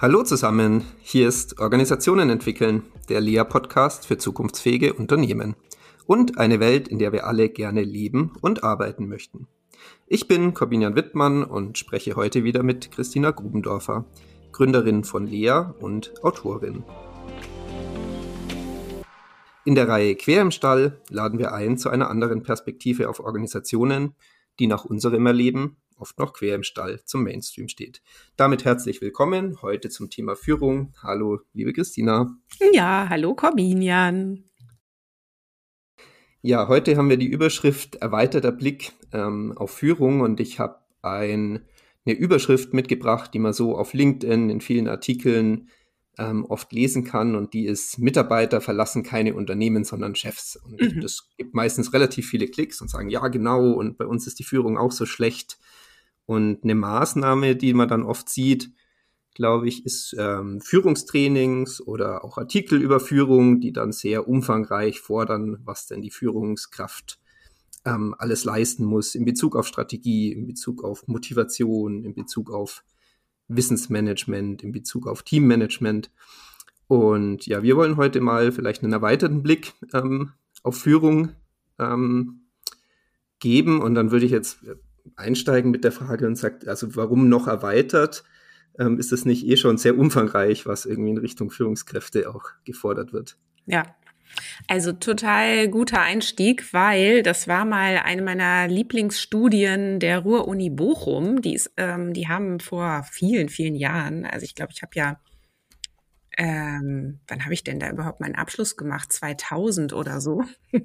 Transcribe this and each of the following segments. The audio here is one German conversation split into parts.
Hallo zusammen, hier ist Organisationen entwickeln, der LEA-Podcast für zukunftsfähige Unternehmen und eine Welt, in der wir alle gerne leben und arbeiten möchten. Ich bin Corbinian Wittmann und spreche heute wieder mit Christina Grubendorfer, Gründerin von LEA und Autorin. In der Reihe Quer im Stall laden wir ein zu einer anderen Perspektive auf Organisationen, die nach unserem Erleben oft noch quer im Stall zum Mainstream steht. Damit herzlich willkommen heute zum Thema Führung. Hallo, liebe Christina. Ja, hallo Corbinian. Ja, heute haben wir die Überschrift erweiterter Blick ähm, auf Führung und ich habe ein, eine Überschrift mitgebracht, die man so auf LinkedIn in vielen Artikeln ähm, oft lesen kann und die ist Mitarbeiter verlassen keine Unternehmen, sondern Chefs. Und mhm. das gibt meistens relativ viele Klicks und sagen, ja genau, und bei uns ist die Führung auch so schlecht. Und eine Maßnahme, die man dann oft sieht, glaube ich, ist ähm, Führungstrainings oder auch Artikel über Führung, die dann sehr umfangreich fordern, was denn die Führungskraft ähm, alles leisten muss in Bezug auf Strategie, in Bezug auf Motivation, in Bezug auf Wissensmanagement, in Bezug auf Teammanagement. Und ja, wir wollen heute mal vielleicht einen erweiterten Blick ähm, auf Führung ähm, geben. Und dann würde ich jetzt einsteigen mit der Frage und sagt, also warum noch erweitert? Ähm, ist das nicht eh schon sehr umfangreich, was irgendwie in Richtung Führungskräfte auch gefordert wird? Ja, also total guter Einstieg, weil das war mal eine meiner Lieblingsstudien der Ruhr-Uni Bochum. Die, ist, ähm, die haben vor vielen, vielen Jahren, also ich glaube, ich habe ja ähm, wann habe ich denn da überhaupt meinen Abschluss gemacht? 2000 oder so.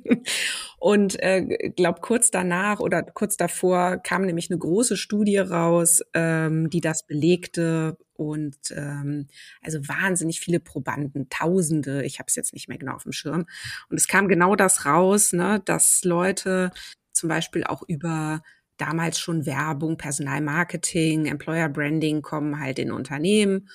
und äh, glaube kurz danach oder kurz davor kam nämlich eine große Studie raus, ähm, die das belegte und ähm, also wahnsinnig viele Probanden, Tausende. Ich habe es jetzt nicht mehr genau auf dem Schirm. Und es kam genau das raus, ne, dass Leute zum Beispiel auch über damals schon Werbung, Personalmarketing, Employer Branding kommen halt in Unternehmen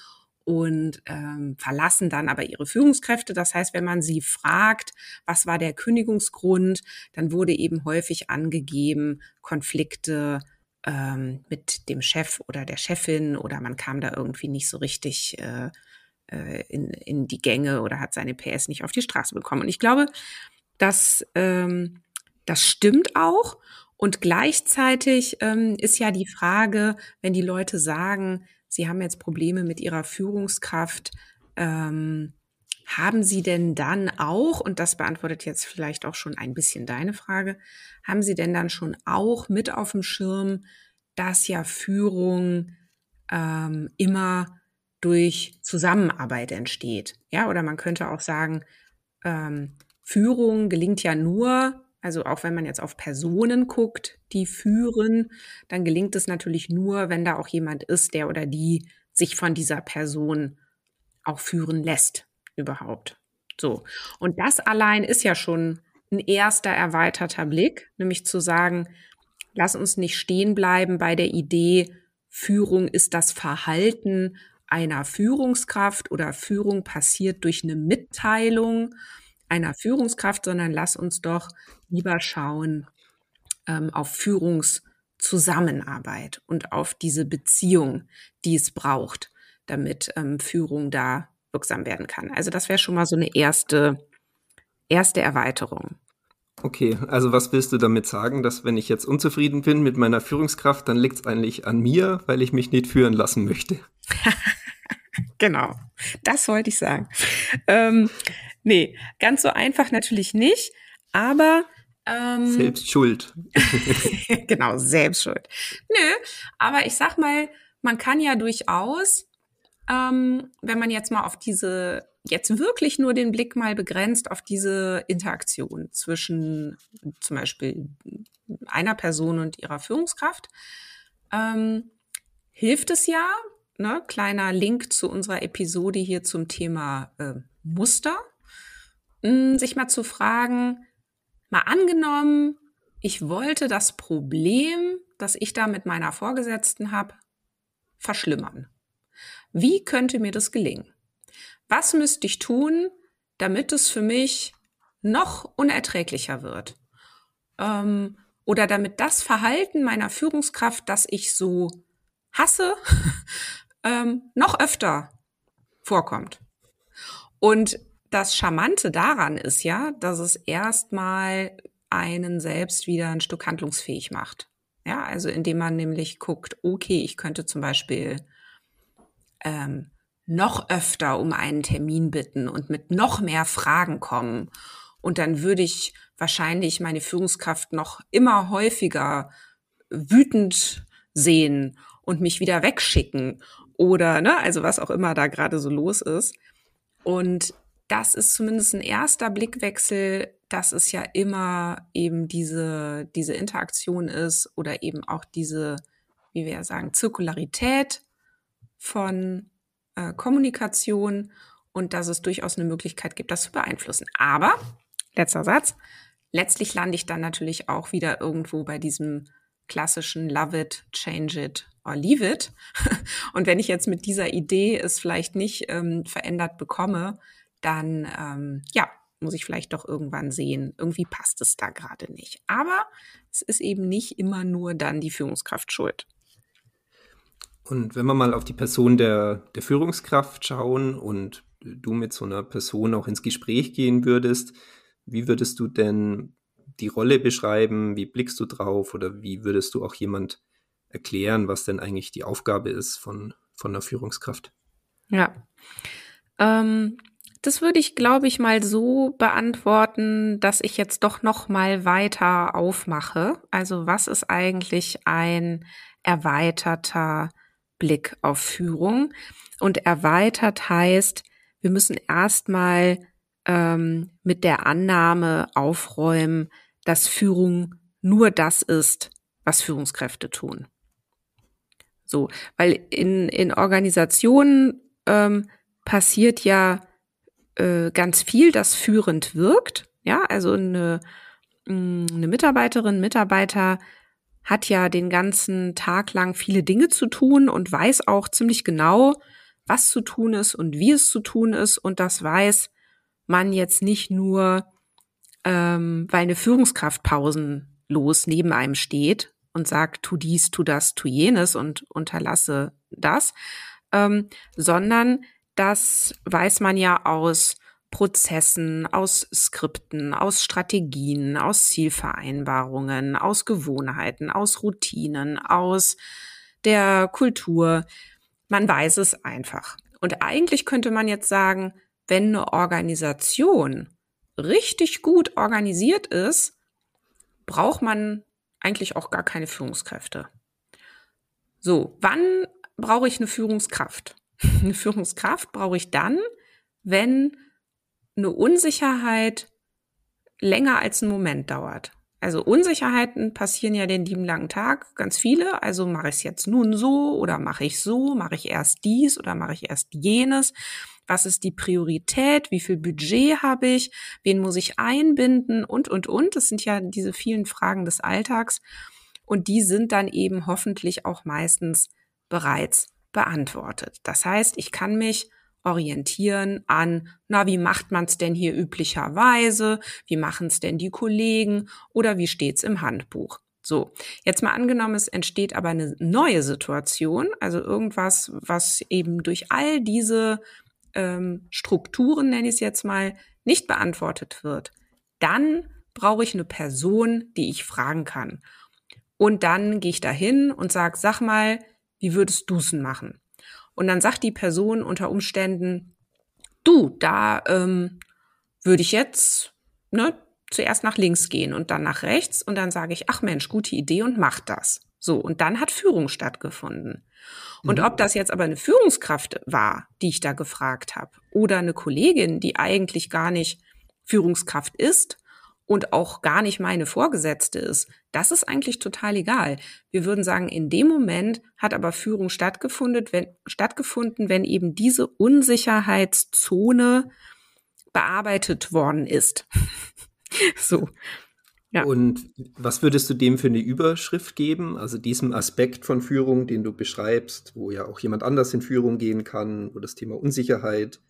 und ähm, verlassen dann aber ihre Führungskräfte. Das heißt, wenn man sie fragt, was war der Kündigungsgrund, dann wurde eben häufig angegeben, Konflikte ähm, mit dem Chef oder der Chefin oder man kam da irgendwie nicht so richtig äh, äh in, in die Gänge oder hat seine PS nicht auf die Straße bekommen. Und ich glaube, dass ähm, das stimmt auch. Und gleichzeitig ähm, ist ja die Frage, wenn die Leute sagen, Sie haben jetzt Probleme mit Ihrer Führungskraft. Ähm, haben Sie denn dann auch, und das beantwortet jetzt vielleicht auch schon ein bisschen deine Frage, haben Sie denn dann schon auch mit auf dem Schirm, dass ja Führung ähm, immer durch Zusammenarbeit entsteht? Ja, oder man könnte auch sagen, ähm, Führung gelingt ja nur, also auch wenn man jetzt auf Personen guckt, die führen, dann gelingt es natürlich nur, wenn da auch jemand ist, der oder die sich von dieser Person auch führen lässt überhaupt. So. Und das allein ist ja schon ein erster erweiterter Blick, nämlich zu sagen, lass uns nicht stehen bleiben bei der Idee, Führung ist das Verhalten einer Führungskraft oder Führung passiert durch eine Mitteilung, einer Führungskraft, sondern lass uns doch lieber schauen ähm, auf Führungszusammenarbeit und auf diese Beziehung, die es braucht, damit ähm, Führung da wirksam werden kann. Also das wäre schon mal so eine erste, erste Erweiterung. Okay, also was willst du damit sagen, dass wenn ich jetzt unzufrieden bin mit meiner Führungskraft, dann liegt es eigentlich an mir, weil ich mich nicht führen lassen möchte? genau, das wollte ich sagen. Ähm, Nee, ganz so einfach natürlich nicht, aber ähm, selbst schuld. genau, selbst schuld. Nö, aber ich sag mal, man kann ja durchaus, ähm, wenn man jetzt mal auf diese, jetzt wirklich nur den Blick mal begrenzt auf diese Interaktion zwischen zum Beispiel einer Person und ihrer Führungskraft, ähm, hilft es ja, ne, kleiner Link zu unserer Episode hier zum Thema äh, Muster, hm, sich mal zu fragen, mal angenommen, ich wollte das Problem, das ich da mit meiner Vorgesetzten habe, verschlimmern. Wie könnte mir das gelingen? Was müsste ich tun, damit es für mich noch unerträglicher wird? Ähm, oder damit das Verhalten meiner Führungskraft, das ich so hasse, ähm, noch öfter vorkommt. Und das Charmante daran ist ja, dass es erstmal einen selbst wieder ein Stück handlungsfähig macht. Ja, also indem man nämlich guckt, okay, ich könnte zum Beispiel ähm, noch öfter um einen Termin bitten und mit noch mehr Fragen kommen. Und dann würde ich wahrscheinlich meine Führungskraft noch immer häufiger wütend sehen und mich wieder wegschicken oder, ne, also was auch immer da gerade so los ist. Und das ist zumindest ein erster Blickwechsel, dass es ja immer eben diese, diese Interaktion ist oder eben auch diese, wie wir ja sagen, Zirkularität von äh, Kommunikation und dass es durchaus eine Möglichkeit gibt, das zu beeinflussen. Aber, letzter Satz, letztlich lande ich dann natürlich auch wieder irgendwo bei diesem klassischen Love it, change it or leave it. Und wenn ich jetzt mit dieser Idee es vielleicht nicht ähm, verändert bekomme, dann ähm, ja, muss ich vielleicht doch irgendwann sehen, irgendwie passt es da gerade nicht. Aber es ist eben nicht immer nur dann die Führungskraft schuld. Und wenn wir mal auf die Person der, der Führungskraft schauen und du mit so einer Person auch ins Gespräch gehen würdest, wie würdest du denn die Rolle beschreiben? Wie blickst du drauf? Oder wie würdest du auch jemand erklären, was denn eigentlich die Aufgabe ist von, von einer Führungskraft? Ja. Ähm, das würde ich, glaube ich, mal so beantworten, dass ich jetzt doch noch mal weiter aufmache. Also was ist eigentlich ein erweiterter Blick auf Führung? Und erweitert heißt, wir müssen erstmal ähm, mit der Annahme aufräumen, dass Führung nur das ist, was Führungskräfte tun. So, weil in, in Organisationen ähm, passiert ja äh, ganz viel, das führend wirkt. Ja, also eine, mm, eine Mitarbeiterin, Mitarbeiter hat ja den ganzen Tag lang viele Dinge zu tun und weiß auch ziemlich genau, was zu tun ist und wie es zu tun ist. Und das weiß man jetzt nicht nur, ähm, weil eine Führungskraft pausenlos neben einem steht und sagt, tu dies, tu das, tu jenes und unterlasse das, ähm, sondern das weiß man ja aus Prozessen, aus Skripten, aus Strategien, aus Zielvereinbarungen, aus Gewohnheiten, aus Routinen, aus der Kultur. Man weiß es einfach. Und eigentlich könnte man jetzt sagen, wenn eine Organisation richtig gut organisiert ist, braucht man eigentlich auch gar keine Führungskräfte. So, wann brauche ich eine Führungskraft? Eine Führungskraft brauche ich dann, wenn eine Unsicherheit länger als einen Moment dauert. Also Unsicherheiten passieren ja den lieben langen Tag, ganz viele. Also mache ich es jetzt nun so oder mache ich so, mache ich erst dies oder mache ich erst jenes. Was ist die Priorität? Wie viel Budget habe ich? Wen muss ich einbinden? Und, und, und. Das sind ja diese vielen Fragen des Alltags. Und die sind dann eben hoffentlich auch meistens bereits beantwortet. Das heißt, ich kann mich orientieren an, na, wie macht man es denn hier üblicherweise? Wie machen es denn die Kollegen? Oder wie steht's im Handbuch? So, jetzt mal angenommen, es entsteht aber eine neue Situation, also irgendwas, was eben durch all diese ähm, Strukturen, nenne ich es jetzt mal, nicht beantwortet wird. Dann brauche ich eine Person, die ich fragen kann. Und dann gehe ich dahin und sage, sag mal, wie würdest du es machen? Und dann sagt die Person unter Umständen, du, da ähm, würde ich jetzt ne, zuerst nach links gehen und dann nach rechts und dann sage ich, ach Mensch, gute Idee und mach das. So, und dann hat Führung stattgefunden. Und mhm. ob das jetzt aber eine Führungskraft war, die ich da gefragt habe, oder eine Kollegin, die eigentlich gar nicht Führungskraft ist und auch gar nicht meine Vorgesetzte ist, das ist eigentlich total egal. Wir würden sagen, in dem Moment hat aber Führung stattgefunden, wenn, stattgefunden, wenn eben diese Unsicherheitszone bearbeitet worden ist. so. Ja. Und was würdest du dem für eine Überschrift geben? Also diesem Aspekt von Führung, den du beschreibst, wo ja auch jemand anders in Führung gehen kann, wo das Thema Unsicherheit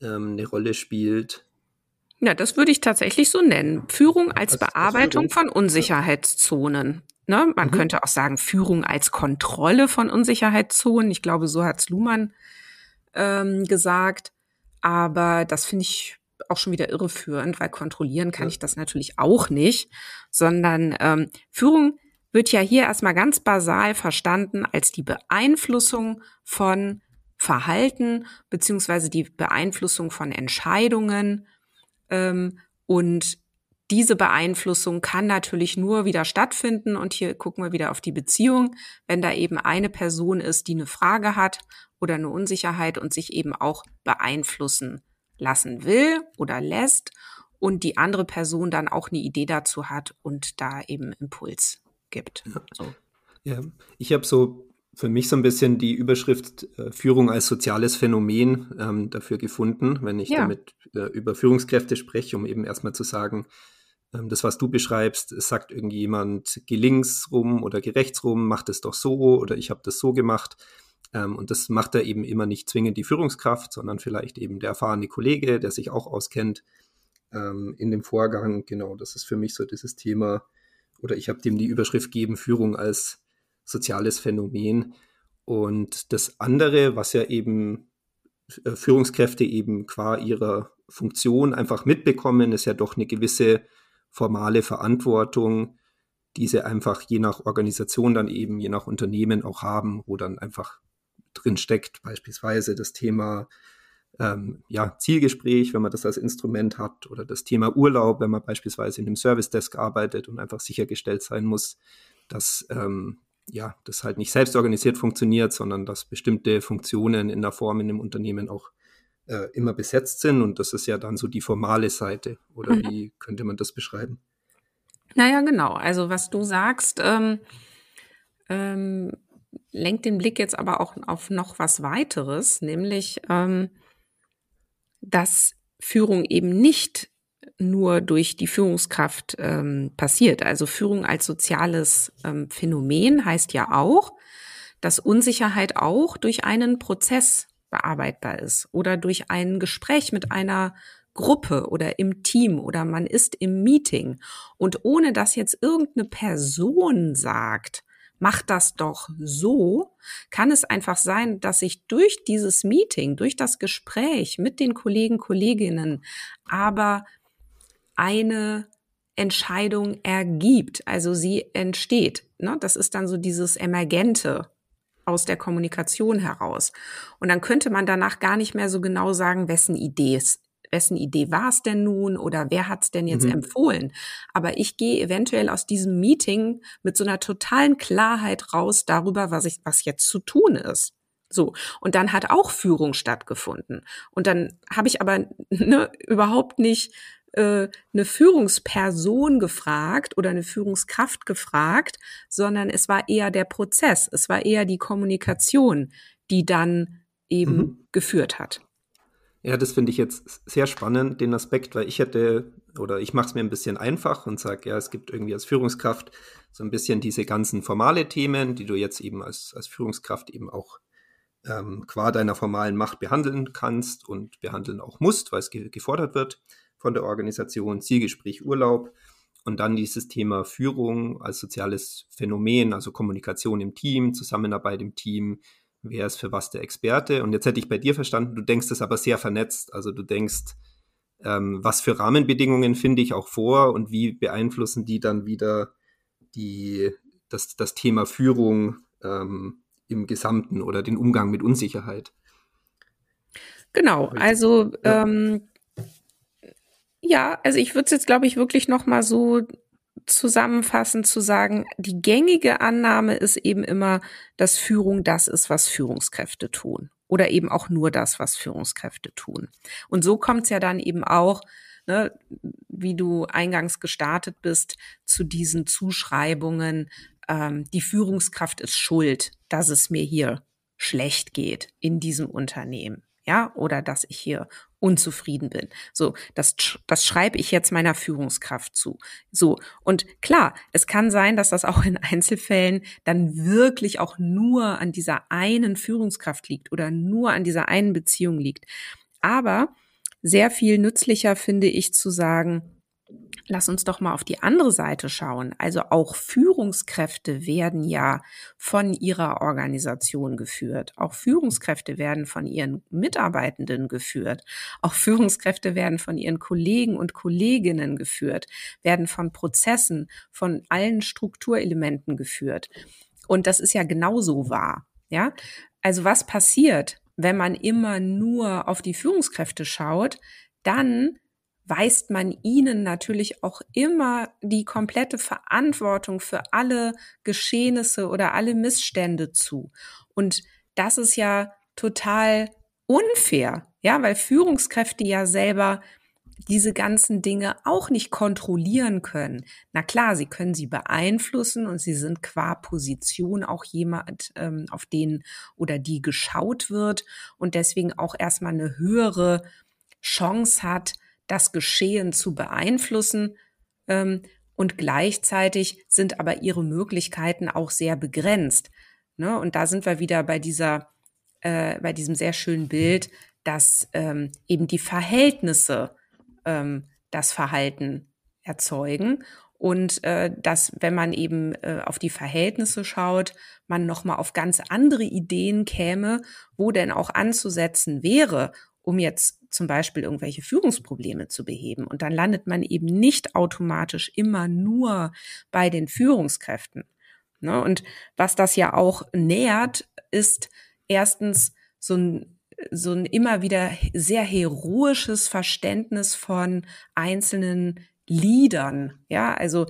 ähm, eine Rolle spielt. Ja, das würde ich tatsächlich so nennen. Führung als was, Bearbeitung was von Unsicherheitszonen. Ne? Man mhm. könnte auch sagen, Führung als Kontrolle von Unsicherheitszonen. Ich glaube, so hat Luhmann ähm, gesagt. Aber das finde ich auch schon wieder irreführend, weil kontrollieren kann ja. ich das natürlich auch nicht, sondern ähm, Führung wird ja hier erstmal ganz basal verstanden als die Beeinflussung von Verhalten beziehungsweise die Beeinflussung von Entscheidungen. Ähm, und diese Beeinflussung kann natürlich nur wieder stattfinden. Und hier gucken wir wieder auf die Beziehung. Wenn da eben eine Person ist, die eine Frage hat oder eine Unsicherheit und sich eben auch beeinflussen lassen will oder lässt und die andere Person dann auch eine Idee dazu hat und da eben Impuls gibt. Ja, so. ja. ich habe so für mich so ein bisschen die Überschrift äh, Führung als soziales Phänomen ähm, dafür gefunden, wenn ich ja. damit äh, über Führungskräfte spreche, um eben erstmal zu sagen, ähm, das, was du beschreibst, es sagt irgendjemand, geh links rum oder geh rechts rum, mach das doch so oder ich habe das so gemacht. Ähm, und das macht er eben immer nicht zwingend die Führungskraft, sondern vielleicht eben der erfahrene Kollege, der sich auch auskennt ähm, in dem Vorgang. Genau, das ist für mich so dieses Thema, oder ich habe dem die Überschrift gegeben, Führung als soziales Phänomen. Und das andere, was ja eben äh, Führungskräfte eben qua ihrer Funktion einfach mitbekommen, ist ja doch eine gewisse formale Verantwortung, die sie einfach je nach Organisation dann eben, je nach Unternehmen auch haben, wo dann einfach drin steckt, beispielsweise das Thema ähm, ja, Zielgespräch, wenn man das als Instrument hat, oder das Thema Urlaub, wenn man beispielsweise in einem Service Desk arbeitet und einfach sichergestellt sein muss, dass ähm, ja, das halt nicht selbst organisiert funktioniert, sondern dass bestimmte Funktionen in der Form in dem Unternehmen auch äh, immer besetzt sind. Und das ist ja dann so die formale Seite. Oder mhm. wie könnte man das beschreiben? Naja, genau. Also was du sagst, ähm, ähm, lenkt den Blick jetzt aber auch auf noch was weiteres, nämlich ähm, dass Führung eben nicht nur durch die Führungskraft ähm, passiert. Also Führung als soziales ähm, Phänomen heißt ja auch, dass Unsicherheit auch durch einen Prozess bearbeitbar ist oder durch ein Gespräch mit einer Gruppe oder im Team oder man ist im Meeting und ohne dass jetzt irgendeine Person sagt, mach das doch so, kann es einfach sein, dass sich durch dieses Meeting, durch das Gespräch mit den Kollegen, Kolleginnen, aber eine Entscheidung ergibt, also sie entsteht. Ne? Das ist dann so dieses Emergente aus der Kommunikation heraus. Und dann könnte man danach gar nicht mehr so genau sagen, wessen Idee es wessen Idee war es denn nun oder wer hat es denn jetzt mhm. empfohlen? Aber ich gehe eventuell aus diesem Meeting mit so einer totalen Klarheit raus darüber, was ich, was jetzt zu tun ist. So. Und dann hat auch Führung stattgefunden. Und dann habe ich aber ne, überhaupt nicht äh, eine Führungsperson gefragt oder eine Führungskraft gefragt, sondern es war eher der Prozess, es war eher die Kommunikation, die dann eben mhm. geführt hat. Ja, das finde ich jetzt sehr spannend, den Aspekt, weil ich hätte, oder ich mache es mir ein bisschen einfach und sage, ja, es gibt irgendwie als Führungskraft so ein bisschen diese ganzen formale Themen, die du jetzt eben als, als Führungskraft eben auch ähm, qua deiner formalen Macht behandeln kannst und behandeln auch musst, weil es ge gefordert wird der Organisation, Zielgespräch, Urlaub und dann dieses Thema Führung als soziales Phänomen, also Kommunikation im Team, Zusammenarbeit im Team, wer ist für was der Experte. Und jetzt hätte ich bei dir verstanden, du denkst es aber sehr vernetzt. Also du denkst, ähm, was für Rahmenbedingungen finde ich auch vor und wie beeinflussen die dann wieder die, das, das Thema Führung ähm, im Gesamten oder den Umgang mit Unsicherheit. Genau, also ja, ähm, ja also ich würde es jetzt, glaube ich, wirklich noch mal so zusammenfassend zu sagen, die gängige Annahme ist eben immer, dass Führung das ist, was Führungskräfte tun. Oder eben auch nur das, was Führungskräfte tun. Und so kommt es ja dann eben auch, ne, wie du eingangs gestartet bist, zu diesen Zuschreibungen, ähm, die Führungskraft ist schuld, dass es mir hier schlecht geht in diesem Unternehmen ja, oder dass ich hier unzufrieden bin. So, das, das schreibe ich jetzt meiner Führungskraft zu. So, und klar, es kann sein, dass das auch in Einzelfällen dann wirklich auch nur an dieser einen Führungskraft liegt oder nur an dieser einen Beziehung liegt. Aber sehr viel nützlicher finde ich zu sagen, Lass uns doch mal auf die andere Seite schauen. Also auch Führungskräfte werden ja von ihrer Organisation geführt. Auch Führungskräfte werden von ihren Mitarbeitenden geführt. Auch Führungskräfte werden von ihren Kollegen und Kolleginnen geführt, werden von Prozessen, von allen Strukturelementen geführt. Und das ist ja genauso wahr. Ja, also was passiert, wenn man immer nur auf die Führungskräfte schaut? Dann weist man ihnen natürlich auch immer die komplette Verantwortung für alle Geschehnisse oder alle Missstände zu. Und das ist ja total unfair, ja, weil Führungskräfte ja selber diese ganzen Dinge auch nicht kontrollieren können. Na klar, sie können sie beeinflussen und sie sind qua Position auch jemand, ähm, auf den oder die geschaut wird und deswegen auch erstmal eine höhere Chance hat, das Geschehen zu beeinflussen. Ähm, und gleichzeitig sind aber ihre Möglichkeiten auch sehr begrenzt. Ne? Und da sind wir wieder bei dieser, äh, bei diesem sehr schönen Bild, dass ähm, eben die Verhältnisse ähm, das Verhalten erzeugen und äh, dass, wenn man eben äh, auf die Verhältnisse schaut, man noch mal auf ganz andere Ideen käme, wo denn auch anzusetzen wäre, um jetzt zum Beispiel irgendwelche Führungsprobleme zu beheben. Und dann landet man eben nicht automatisch immer nur bei den Führungskräften. Ne? Und was das ja auch nährt, ist erstens so ein, so ein immer wieder sehr heroisches Verständnis von einzelnen Leadern. Ja, also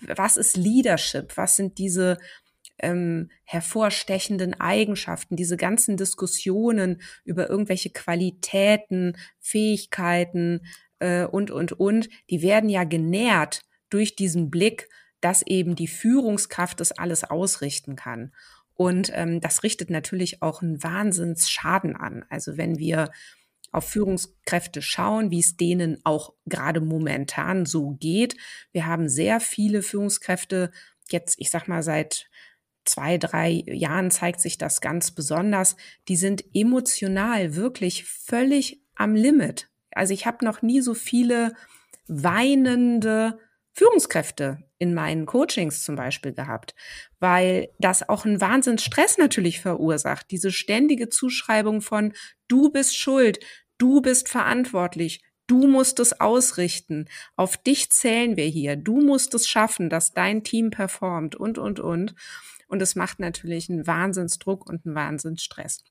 was ist Leadership? Was sind diese ähm, hervorstechenden Eigenschaften, diese ganzen Diskussionen über irgendwelche Qualitäten, Fähigkeiten äh, und, und, und, die werden ja genährt durch diesen Blick, dass eben die Führungskraft das alles ausrichten kann. Und ähm, das richtet natürlich auch einen Wahnsinnsschaden an. Also wenn wir auf Führungskräfte schauen, wie es denen auch gerade momentan so geht. Wir haben sehr viele Führungskräfte jetzt, ich sag mal, seit zwei, drei Jahren zeigt sich das ganz besonders. Die sind emotional wirklich völlig am Limit. Also ich habe noch nie so viele weinende Führungskräfte in meinen Coachings zum Beispiel gehabt, weil das auch einen Wahnsinnsstress natürlich verursacht. Diese ständige Zuschreibung von du bist schuld, du bist verantwortlich, du musst es ausrichten, auf dich zählen wir hier, du musst es schaffen, dass dein Team performt und, und, und. Und es macht natürlich einen Wahnsinnsdruck und einen Wahnsinnsstress.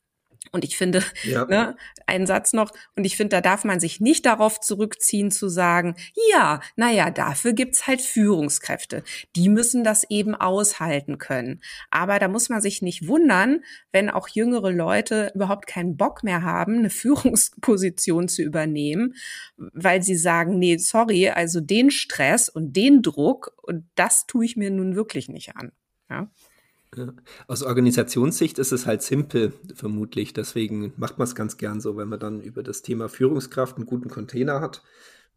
Und ich finde, ja. ne, einen Satz noch, und ich finde, da darf man sich nicht darauf zurückziehen zu sagen, ja, naja, dafür gibt's halt Führungskräfte. Die müssen das eben aushalten können. Aber da muss man sich nicht wundern, wenn auch jüngere Leute überhaupt keinen Bock mehr haben, eine Führungsposition zu übernehmen, weil sie sagen, nee, sorry, also den Stress und den Druck, und das tue ich mir nun wirklich nicht an. Ja. Ja. Aus Organisationssicht ist es halt simpel, vermutlich. Deswegen macht man es ganz gern so, wenn man dann über das Thema Führungskraft einen guten Container hat,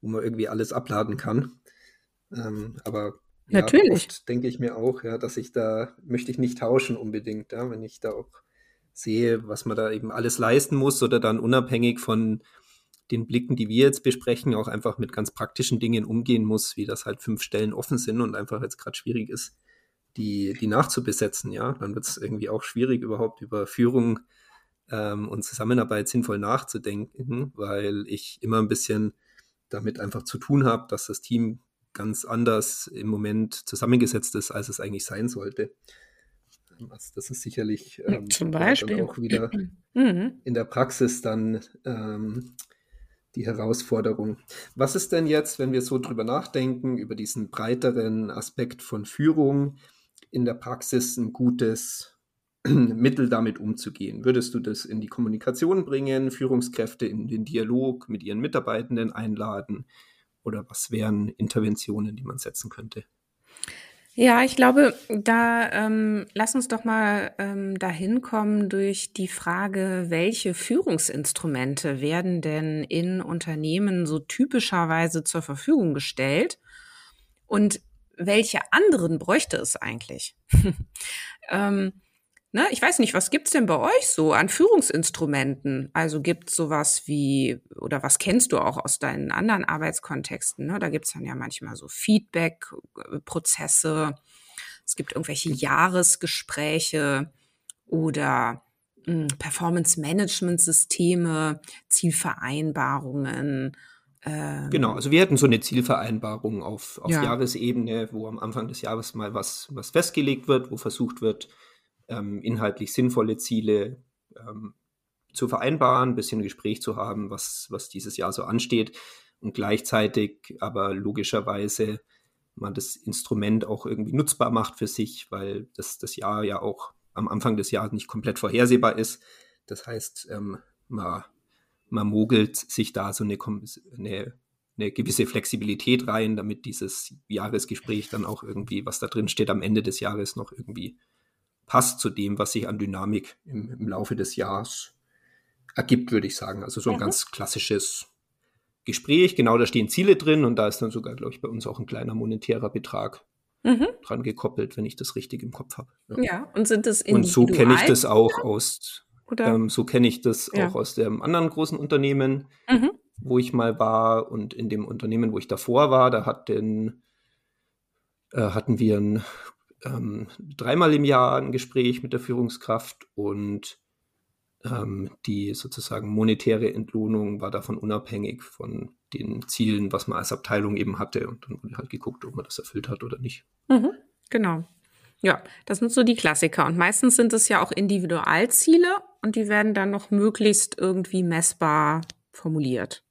wo man irgendwie alles abladen kann. Ähm, aber ja, natürlich denke ich mir auch, ja, dass ich da möchte ich nicht tauschen unbedingt, ja, wenn ich da auch sehe, was man da eben alles leisten muss oder dann unabhängig von den Blicken, die wir jetzt besprechen, auch einfach mit ganz praktischen Dingen umgehen muss, wie das halt fünf Stellen offen sind und einfach jetzt gerade schwierig ist die, die nachzubesetzen, ja, dann wird es irgendwie auch schwierig, überhaupt über Führung ähm, und Zusammenarbeit sinnvoll nachzudenken, weil ich immer ein bisschen damit einfach zu tun habe, dass das Team ganz anders im Moment zusammengesetzt ist, als es eigentlich sein sollte. Also das ist sicherlich ähm, Zum Beispiel. auch wieder mhm. in der Praxis dann ähm, die Herausforderung. Was ist denn jetzt, wenn wir so drüber nachdenken, über diesen breiteren Aspekt von Führung? In der Praxis ein gutes Mittel damit umzugehen? Würdest du das in die Kommunikation bringen, Führungskräfte in den Dialog mit ihren Mitarbeitenden einladen? Oder was wären Interventionen, die man setzen könnte? Ja, ich glaube, da ähm, lass uns doch mal ähm, dahin kommen durch die Frage, welche Führungsinstrumente werden denn in Unternehmen so typischerweise zur Verfügung gestellt? Und welche anderen bräuchte es eigentlich? ähm, Ne? Ich weiß nicht, was gibt's denn bei euch so an Führungsinstrumenten? Also gibt's sowas wie, oder was kennst du auch aus deinen anderen Arbeitskontexten? Ne? Da gibt's dann ja manchmal so Feedback-Prozesse, es gibt irgendwelche Jahresgespräche oder hm, Performance-Management-Systeme, Zielvereinbarungen. Ähm, genau, also wir hätten so eine Zielvereinbarung auf, auf ja. Jahresebene, wo am Anfang des Jahres mal was, was festgelegt wird, wo versucht wird, ähm, inhaltlich sinnvolle Ziele ähm, zu vereinbaren, ein bisschen Gespräch zu haben, was, was dieses Jahr so ansteht und gleichzeitig aber logischerweise man das Instrument auch irgendwie nutzbar macht für sich, weil das, das Jahr ja auch am Anfang des Jahres nicht komplett vorhersehbar ist. Das heißt, ähm, man, man mogelt sich da so eine, eine, eine gewisse Flexibilität rein, damit dieses Jahresgespräch dann auch irgendwie, was da drin steht, am Ende des Jahres noch irgendwie passt zu dem, was sich an Dynamik im, im Laufe des Jahres ergibt, würde ich sagen. Also so ein mhm. ganz klassisches Gespräch. Genau, da stehen Ziele drin und da ist dann sogar, glaube ich, bei uns auch ein kleiner monetärer Betrag mhm. dran gekoppelt, wenn ich das richtig im Kopf habe. Ja. ja. und sind das Und so kenne ich das auch aus, ähm, so kenne ich das ja. auch aus dem anderen großen Unternehmen, mhm. wo ich mal war und in dem Unternehmen, wo ich davor war, da hat den, äh, hatten wir ein ähm, dreimal im Jahr ein Gespräch mit der Führungskraft und ähm, die sozusagen monetäre Entlohnung war davon unabhängig von den Zielen, was man als Abteilung eben hatte. Und dann wurde halt geguckt, ob man das erfüllt hat oder nicht. Mhm, genau. Ja, das sind so die Klassiker. Und meistens sind es ja auch Individualziele und die werden dann noch möglichst irgendwie messbar formuliert.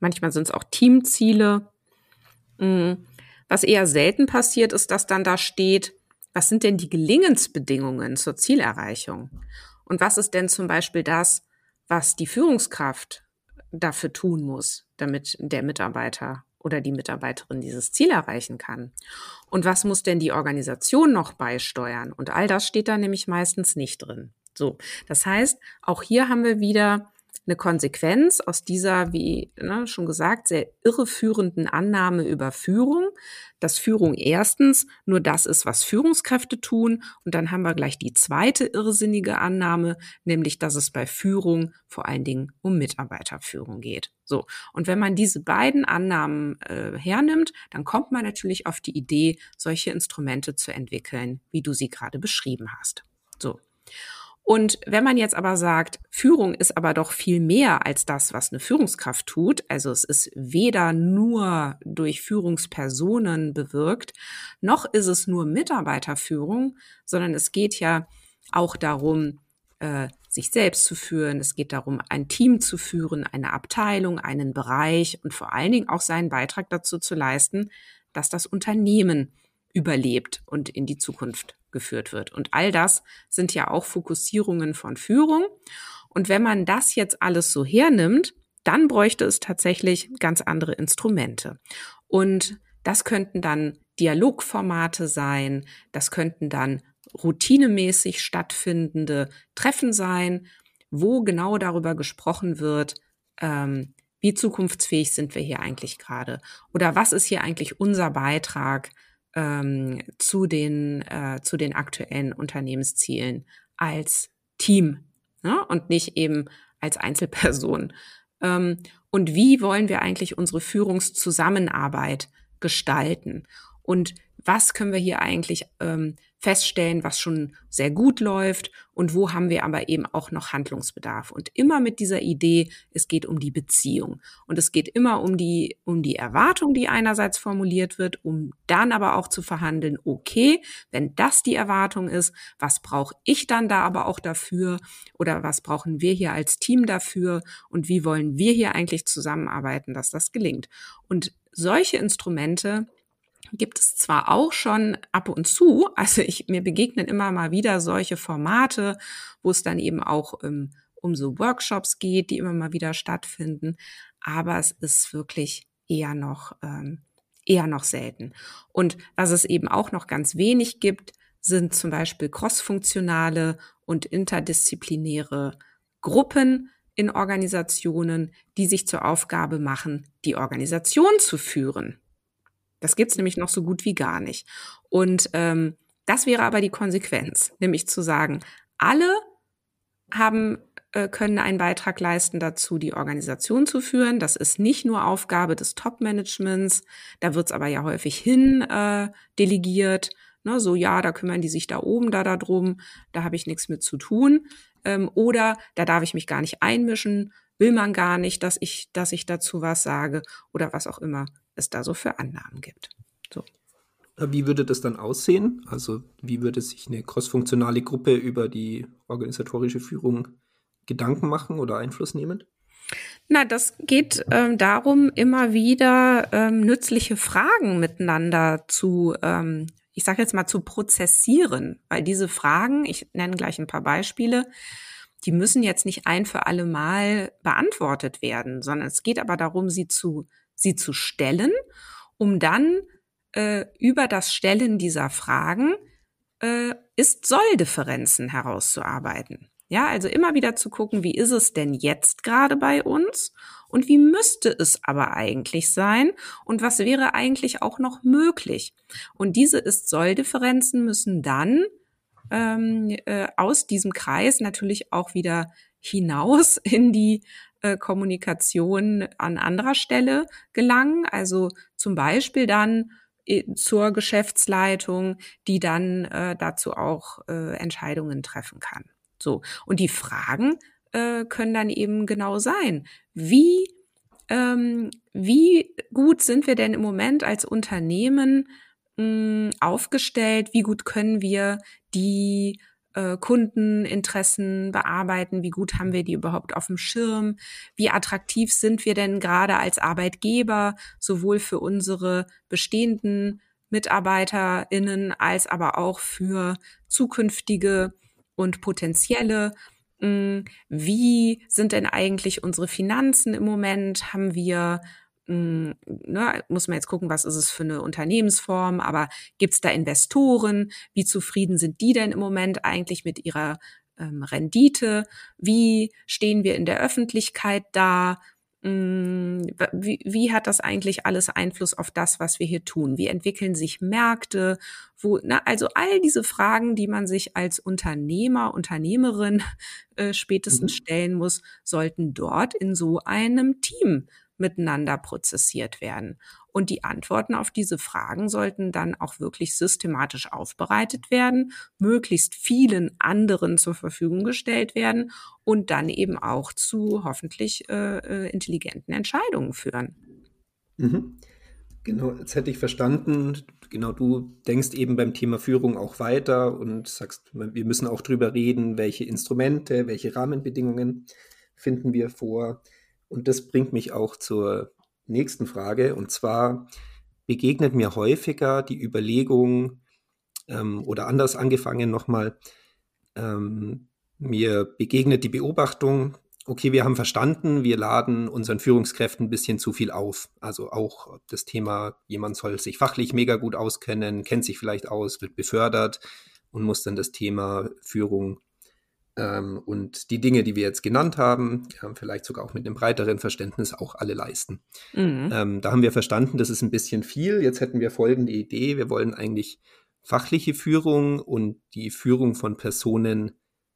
Manchmal sind es auch Teamziele. Mhm. Was eher selten passiert, ist, dass dann da steht, was sind denn die Gelingensbedingungen zur Zielerreichung? Und was ist denn zum Beispiel das, was die Führungskraft dafür tun muss, damit der Mitarbeiter oder die Mitarbeiterin dieses Ziel erreichen kann? Und was muss denn die Organisation noch beisteuern? Und all das steht da nämlich meistens nicht drin. So, das heißt, auch hier haben wir wieder eine Konsequenz aus dieser, wie ne, schon gesagt, sehr irreführenden Annahme über Führung, dass Führung erstens nur das ist, was Führungskräfte tun. Und dann haben wir gleich die zweite irrsinnige Annahme, nämlich, dass es bei Führung vor allen Dingen um Mitarbeiterführung geht. So. Und wenn man diese beiden Annahmen äh, hernimmt, dann kommt man natürlich auf die Idee, solche Instrumente zu entwickeln, wie du sie gerade beschrieben hast. So. Und wenn man jetzt aber sagt, Führung ist aber doch viel mehr als das, was eine Führungskraft tut, also es ist weder nur durch Führungspersonen bewirkt, noch ist es nur Mitarbeiterführung, sondern es geht ja auch darum, äh, sich selbst zu führen. Es geht darum, ein Team zu führen, eine Abteilung, einen Bereich und vor allen Dingen auch seinen Beitrag dazu zu leisten, dass das Unternehmen überlebt und in die Zukunft geführt wird. Und all das sind ja auch Fokussierungen von Führung. Und wenn man das jetzt alles so hernimmt, dann bräuchte es tatsächlich ganz andere Instrumente. Und das könnten dann Dialogformate sein, das könnten dann routinemäßig stattfindende Treffen sein, wo genau darüber gesprochen wird, ähm, wie zukunftsfähig sind wir hier eigentlich gerade oder was ist hier eigentlich unser Beitrag ähm, zu, den, äh, zu den aktuellen Unternehmenszielen als Team ne? und nicht eben als Einzelperson. Ähm, und wie wollen wir eigentlich unsere Führungszusammenarbeit gestalten? Und was können wir hier eigentlich ähm, feststellen, was schon sehr gut läuft und wo haben wir aber eben auch noch Handlungsbedarf. Und immer mit dieser Idee, es geht um die Beziehung. Und es geht immer um die, um die Erwartung, die einerseits formuliert wird, um dann aber auch zu verhandeln, okay, wenn das die Erwartung ist, was brauche ich dann da aber auch dafür oder was brauchen wir hier als Team dafür und wie wollen wir hier eigentlich zusammenarbeiten, dass das gelingt. Und solche Instrumente gibt es zwar auch schon ab und zu, also ich, mir begegnen immer mal wieder solche Formate, wo es dann eben auch ähm, um so Workshops geht, die immer mal wieder stattfinden, aber es ist wirklich eher noch, ähm, eher noch selten. Und was es eben auch noch ganz wenig gibt, sind zum Beispiel crossfunktionale und interdisziplinäre Gruppen in Organisationen, die sich zur Aufgabe machen, die Organisation zu führen. Das gibt's nämlich noch so gut wie gar nicht. Und ähm, Das wäre aber die Konsequenz, nämlich zu sagen, alle haben äh, können einen Beitrag leisten dazu, die Organisation zu führen. Das ist nicht nur Aufgabe des Top-Managements, da wird es aber ja häufig hin äh, delegiert. Ne, so ja, da kümmern die sich da oben da darum, da habe ich nichts mit zu tun. Ähm, oder da darf ich mich gar nicht einmischen, will man gar nicht, dass ich, dass ich dazu was sage oder was auch immer es da so für Annahmen gibt. So. Wie würde das dann aussehen? Also wie würde sich eine crossfunktionale Gruppe über die organisatorische Führung Gedanken machen oder Einfluss nehmen? Na, das geht ähm, darum, immer wieder ähm, nützliche Fragen miteinander zu, ähm, ich sage jetzt mal, zu prozessieren, weil diese Fragen, ich nenne gleich ein paar Beispiele, die müssen jetzt nicht ein für alle Mal beantwortet werden, sondern es geht aber darum, sie zu, sie zu stellen, um dann äh, über das Stellen dieser Fragen äh, Ist-Soll-Differenzen herauszuarbeiten. Ja, also immer wieder zu gucken, wie ist es denn jetzt gerade bei uns und wie müsste es aber eigentlich sein und was wäre eigentlich auch noch möglich. Und diese Ist-Soll-Differenzen müssen dann ähm, äh, aus diesem Kreis natürlich auch wieder hinaus in die äh, Kommunikation an anderer Stelle gelangen. Also zum Beispiel dann äh, zur Geschäftsleitung, die dann äh, dazu auch äh, Entscheidungen treffen kann. So. Und die Fragen äh, können dann eben genau sein. Wie, ähm, wie gut sind wir denn im Moment als Unternehmen mh, hm, aufgestellt? Wie gut können wir die äh, Kundeninteressen bearbeiten? Wie gut haben wir die überhaupt auf dem Schirm? Wie attraktiv sind wir denn gerade als Arbeitgeber, sowohl für unsere bestehenden MitarbeiterInnen als aber auch für zukünftige und potenzielle. Hm, wie sind denn eigentlich unsere Finanzen im Moment? Haben wir, ne, muss man jetzt gucken, was ist es für eine Unternehmensform, aber gibt es da Investoren? Wie zufrieden sind die denn im Moment eigentlich mit ihrer ähm, Rendite? Wie stehen wir in der Öffentlichkeit da? Hm, wie, wie hat das eigentlich alles Einfluss auf das, was wir hier tun? Wie entwickeln sich Märkte? Wo, na, also all diese Fragen, die man sich als Unternehmer, Unternehmerin äh, spätestens mhm. stellen muss, sollten dort in so einem Team miteinander prozessiert werden. Und die Antworten auf diese Fragen sollten dann auch wirklich systematisch aufbereitet werden, möglichst vielen anderen zur Verfügung gestellt werden und dann eben auch zu hoffentlich äh, äh intelligenten Entscheidungen führen. Mhm. Genau, jetzt hätte ich verstanden, genau, du denkst eben beim Thema Führung auch weiter und sagst, wir müssen auch drüber reden, welche Instrumente, welche Rahmenbedingungen finden wir vor. Und das bringt mich auch zur nächsten Frage. Und zwar begegnet mir häufiger die Überlegung ähm, oder anders angefangen nochmal, ähm, mir begegnet die Beobachtung, okay, wir haben verstanden, wir laden unseren Führungskräften ein bisschen zu viel auf. Also auch das Thema, jemand soll sich fachlich mega gut auskennen, kennt sich vielleicht aus, wird befördert und muss dann das Thema Führung ähm, und die Dinge, die wir jetzt genannt haben, ja, vielleicht sogar auch mit einem breiteren Verständnis auch alle leisten. Mhm. Ähm, da haben wir verstanden, das ist ein bisschen viel. Jetzt hätten wir folgende Idee. Wir wollen eigentlich fachliche Führung und die Führung von Personen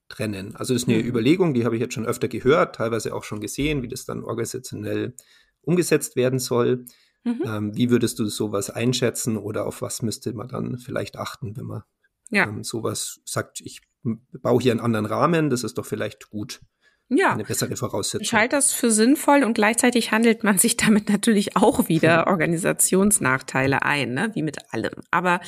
trennen. Also das ist eine mhm. Überlegung, die habe ich jetzt schon öfter gehört, teilweise auch schon gesehen, wie das dann organisationell umgesetzt werden soll. Mhm. Ähm, wie würdest du sowas einschätzen oder auf was müsste man dann vielleicht achten, wenn man ja. ähm, sowas sagt, ich baue hier einen anderen Rahmen, das ist doch vielleicht gut. Ja. Eine bessere Voraussetzung. Ich halte das für sinnvoll und gleichzeitig handelt man sich damit natürlich auch wieder Organisationsnachteile ein, ne? wie mit allem. Aber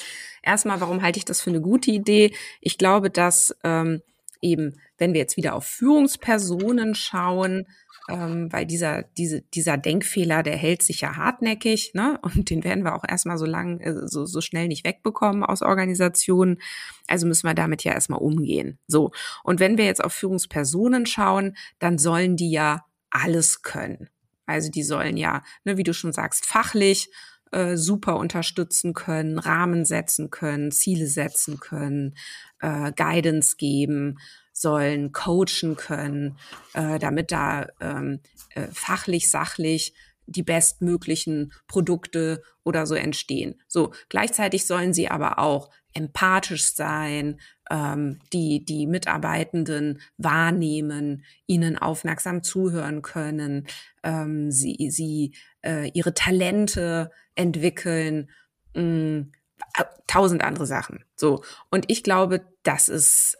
erstmal, warum halte ich das für eine gute Idee? Ich glaube, dass ähm, eben, wenn wir jetzt wieder auf Führungspersonen schauen, ähm, weil dieser, diese, dieser Denkfehler, der hält sich ja hartnäckig, ne? Und den werden wir auch erstmal so lang, äh, so, so schnell nicht wegbekommen aus Organisationen. Also müssen wir damit ja erstmal umgehen. So. Und wenn wir jetzt auf Führungspersonen schauen, dann sollen die ja alles können. Also die sollen ja, ne, wie du schon sagst, fachlich äh, super unterstützen können, Rahmen setzen können, Ziele setzen können, äh, Guidance geben, sollen coachen können, äh, damit da ähm, äh, fachlich, sachlich die bestmöglichen Produkte oder so entstehen. So, gleichzeitig sollen sie aber auch empathisch sein, ähm, die, die Mitarbeitenden wahrnehmen, ihnen aufmerksam zuhören können, ähm, sie, sie äh, ihre Talente entwickeln, mh, mm, tausend andere Sachen. So. Und ich glaube, das ist,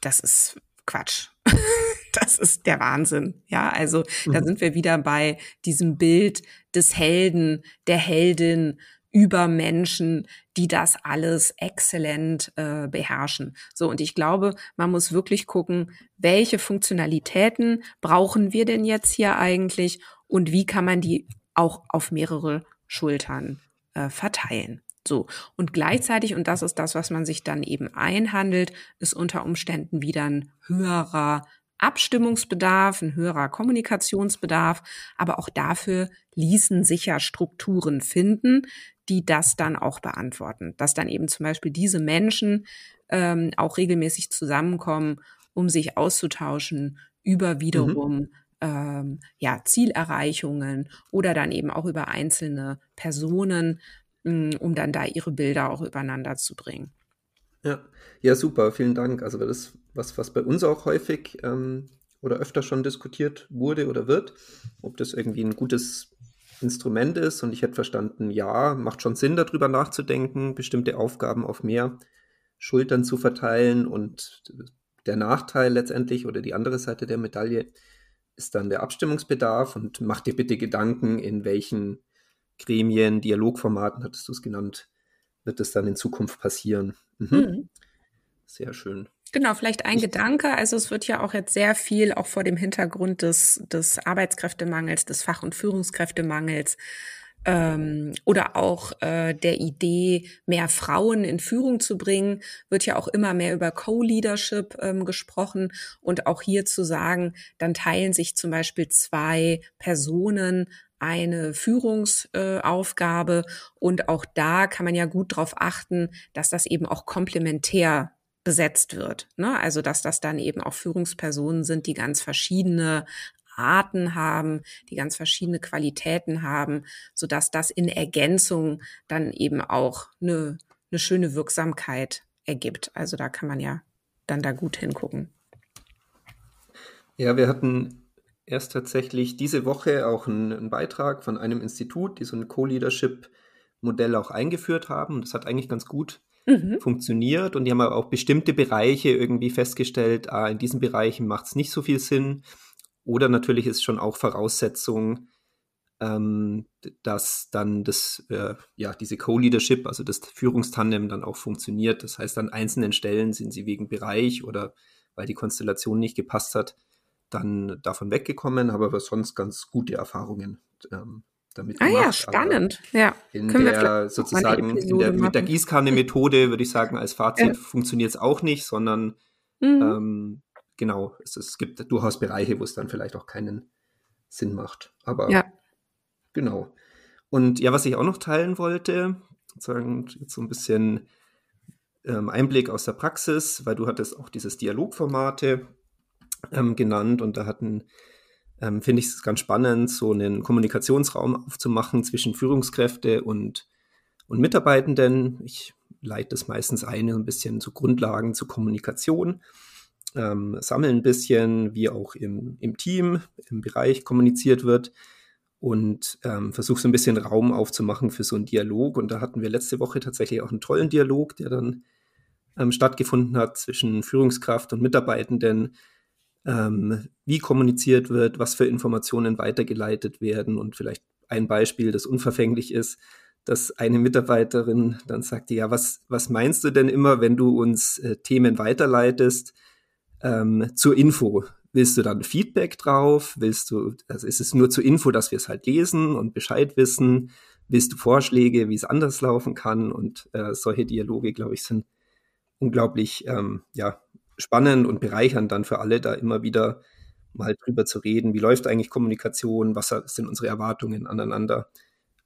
das ist Quatsch. das ist der Wahnsinn. Ja, also mhm. da sind wir wieder bei diesem Bild des Helden, der Heldin über Menschen, die das alles exzellent äh, beherrschen. So, und ich glaube, man muss wirklich gucken, welche Funktionalitäten brauchen wir denn jetzt hier eigentlich und wie kann man die auch auf mehrere Schultern äh, verteilen. So. Und gleichzeitig, und das ist das, was man sich dann eben einhandelt, ist unter Umständen wieder ein höherer Abstimmungsbedarf, ein höherer Kommunikationsbedarf, aber auch dafür ließen sich ja Strukturen finden, die das dann auch beantworten. Dass dann eben zum Beispiel diese Menschen ähm, auch regelmäßig zusammenkommen, um sich auszutauschen über wiederum mhm. ähm, ja, Zielerreichungen oder dann eben auch über einzelne Personen, um dann da ihre Bilder auch übereinander zu bringen. Ja, ja, super, vielen Dank. Also das ist was, was bei uns auch häufig ähm, oder öfter schon diskutiert wurde oder wird, ob das irgendwie ein gutes Instrument ist. Und ich hätte verstanden, ja, macht schon Sinn, darüber nachzudenken, bestimmte Aufgaben auf mehr Schultern zu verteilen. Und der Nachteil letztendlich oder die andere Seite der Medaille ist dann der Abstimmungsbedarf. Und mach dir bitte Gedanken, in welchen Gremien, Dialogformaten, hattest du es genannt, wird es dann in Zukunft passieren. Mhm. Mhm. Sehr schön. Genau, vielleicht ein ich Gedanke. Also es wird ja auch jetzt sehr viel auch vor dem Hintergrund des, des Arbeitskräftemangels, des Fach- und Führungskräftemangels ähm, oder auch äh, der Idee, mehr Frauen in Führung zu bringen, wird ja auch immer mehr über Co-Leadership ähm, gesprochen. Und auch hier zu sagen, dann teilen sich zum Beispiel zwei Personen eine Führungsaufgabe und auch da kann man ja gut darauf achten, dass das eben auch komplementär besetzt wird. Ne? Also dass das dann eben auch Führungspersonen sind, die ganz verschiedene Arten haben, die ganz verschiedene Qualitäten haben, so dass das in Ergänzung dann eben auch eine, eine schöne Wirksamkeit ergibt. Also da kann man ja dann da gut hingucken. Ja, wir hatten erst tatsächlich diese Woche auch einen, Beitrag von einem Institut, die so ein Co-Leadership-Modell auch eingeführt haben. Das hat eigentlich ganz gut mhm. funktioniert und die haben aber auch bestimmte Bereiche irgendwie festgestellt, ah, in diesen Bereichen macht es nicht so viel Sinn. Oder natürlich ist schon auch Voraussetzung, ähm, dass dann das, äh, ja, diese Co-Leadership, also das Führungstandem dann auch funktioniert. Das heißt, an einzelnen Stellen sind sie wegen Bereich oder weil die Konstellation nicht gepasst hat, dann davon weggekommen, aber sonst ganz gute Erfahrungen ähm, damit gemacht. Ah ja, spannend. ja. In Können der sozusagen in der, mit der Gießkanne-Methode würde ich sagen, als Fazit ja. funktioniert es auch nicht, sondern mhm. ähm, genau, es, es gibt durchaus Bereiche, wo es dann vielleicht auch keinen Sinn macht. Aber ja. genau. Und ja, was ich auch noch teilen wollte, sozusagen jetzt so ein bisschen ähm, Einblick aus der Praxis, weil du hattest auch dieses Dialogformate ähm, genannt und da hatten ähm, finde ich es ganz spannend, so einen Kommunikationsraum aufzumachen zwischen Führungskräfte und, und Mitarbeitenden. Ich leite das meistens ein, ein bisschen zu Grundlagen zur Kommunikation, ähm, sammeln ein bisschen, wie auch im, im Team, im Bereich kommuniziert wird und ähm, versuche so ein bisschen Raum aufzumachen für so einen Dialog. Und da hatten wir letzte Woche tatsächlich auch einen tollen Dialog, der dann ähm, stattgefunden hat zwischen Führungskraft und Mitarbeitenden, ähm, wie kommuniziert wird, was für Informationen weitergeleitet werden und vielleicht ein Beispiel, das unverfänglich ist, dass eine Mitarbeiterin dann sagte, ja, was, was meinst du denn immer, wenn du uns äh, Themen weiterleitest ähm, zur Info? Willst du dann Feedback drauf? Willst du, also ist es nur zur Info, dass wir es halt lesen und Bescheid wissen? Willst du Vorschläge, wie es anders laufen kann? Und äh, solche Dialoge, glaube ich, sind unglaublich ähm, ja, spannend und bereichernd dann für alle, da immer wieder mal drüber zu reden, wie läuft eigentlich Kommunikation, was sind unsere Erwartungen aneinander.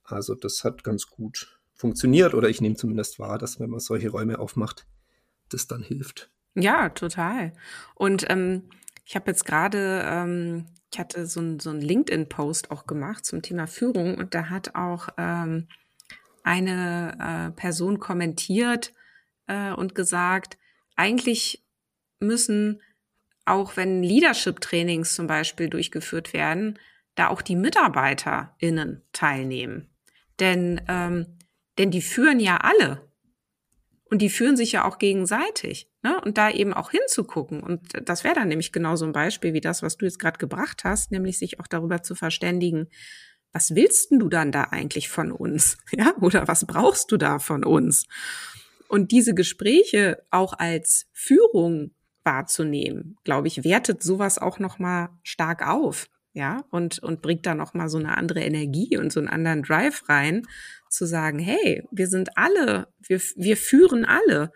Also das hat ganz gut funktioniert oder ich nehme zumindest wahr, dass wenn man solche Räume aufmacht, das dann hilft. Ja, total. Und ähm, ich habe jetzt gerade ähm, ich hatte so ein, so LinkedIn-Post auch gemacht zum Thema Führung und da hat auch ähm, eine äh, Person kommentiert äh, und gesagt, eigentlich müssen auch wenn Leadership-Trainings zum Beispiel durchgeführt werden, da auch die MitarbeiterInnen teilnehmen. Denn, ähm, denn die führen ja alle. Und die führen sich ja auch gegenseitig. Ne? Und da eben auch hinzugucken. Und das wäre dann nämlich genau so ein Beispiel wie das, was du jetzt gerade gebracht hast, nämlich sich auch darüber zu verständigen, was willst denn du dann da eigentlich von uns? Ja, oder was brauchst du da von uns? Und diese Gespräche auch als Führung wahrzunehmen, glaube ich, wertet sowas auch noch mal stark auf, ja, und und bringt da noch mal so eine andere Energie und so einen anderen Drive rein, zu sagen, hey, wir sind alle, wir wir führen alle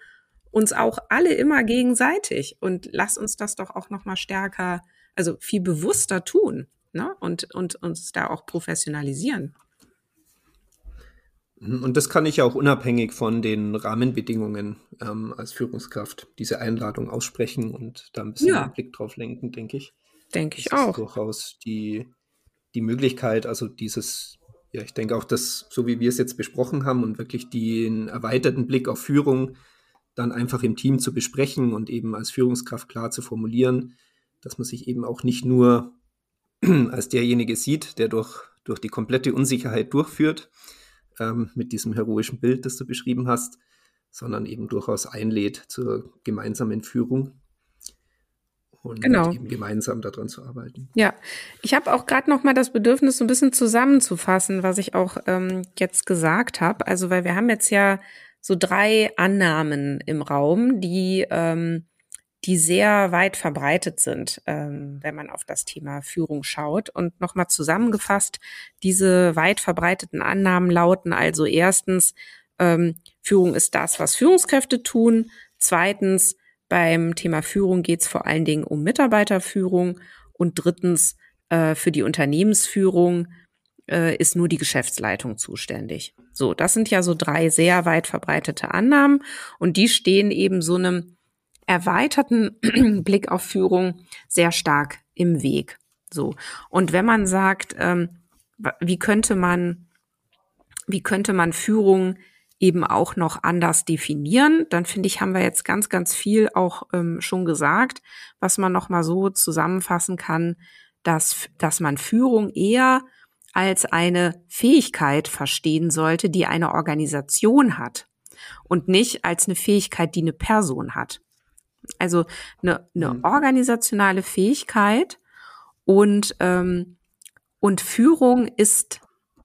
uns auch alle immer gegenseitig und lass uns das doch auch noch mal stärker, also viel bewusster tun, ne, und und uns da auch professionalisieren. Und das kann ich auch unabhängig von den Rahmenbedingungen ähm, als Führungskraft diese Einladung aussprechen und da ein bisschen ja. den Blick drauf lenken, denke ich. Denke ich das auch. Ist durchaus die, die Möglichkeit, also dieses, ja, ich denke auch, dass, so wie wir es jetzt besprochen haben und wirklich den erweiterten Blick auf Führung dann einfach im Team zu besprechen und eben als Führungskraft klar zu formulieren, dass man sich eben auch nicht nur als derjenige sieht, der durch, durch die komplette Unsicherheit durchführt, ähm, mit diesem heroischen Bild, das du beschrieben hast, sondern eben durchaus einlädt zur gemeinsamen Führung und genau. eben gemeinsam daran zu arbeiten. Ja, ich habe auch gerade noch mal das Bedürfnis, so ein bisschen zusammenzufassen, was ich auch ähm, jetzt gesagt habe. Also, weil wir haben jetzt ja so drei Annahmen im Raum, die ähm, die sehr weit verbreitet sind, ähm, wenn man auf das Thema Führung schaut. Und nochmal zusammengefasst, diese weit verbreiteten Annahmen lauten also erstens, ähm, Führung ist das, was Führungskräfte tun. Zweitens, beim Thema Führung geht es vor allen Dingen um Mitarbeiterführung. Und drittens, äh, für die Unternehmensführung äh, ist nur die Geschäftsleitung zuständig. So, das sind ja so drei sehr weit verbreitete Annahmen und die stehen eben so einem erweiterten Blick auf Führung sehr stark im Weg. So. Und wenn man sagt, ähm, wie könnte man, wie könnte man Führung eben auch noch anders definieren, dann finde ich, haben wir jetzt ganz, ganz viel auch ähm, schon gesagt, was man noch mal so zusammenfassen kann, dass, dass man Führung eher als eine Fähigkeit verstehen sollte, die eine Organisation hat und nicht als eine Fähigkeit, die eine Person hat. Also eine, eine mhm. organisationale Fähigkeit und, ähm, und Führung ist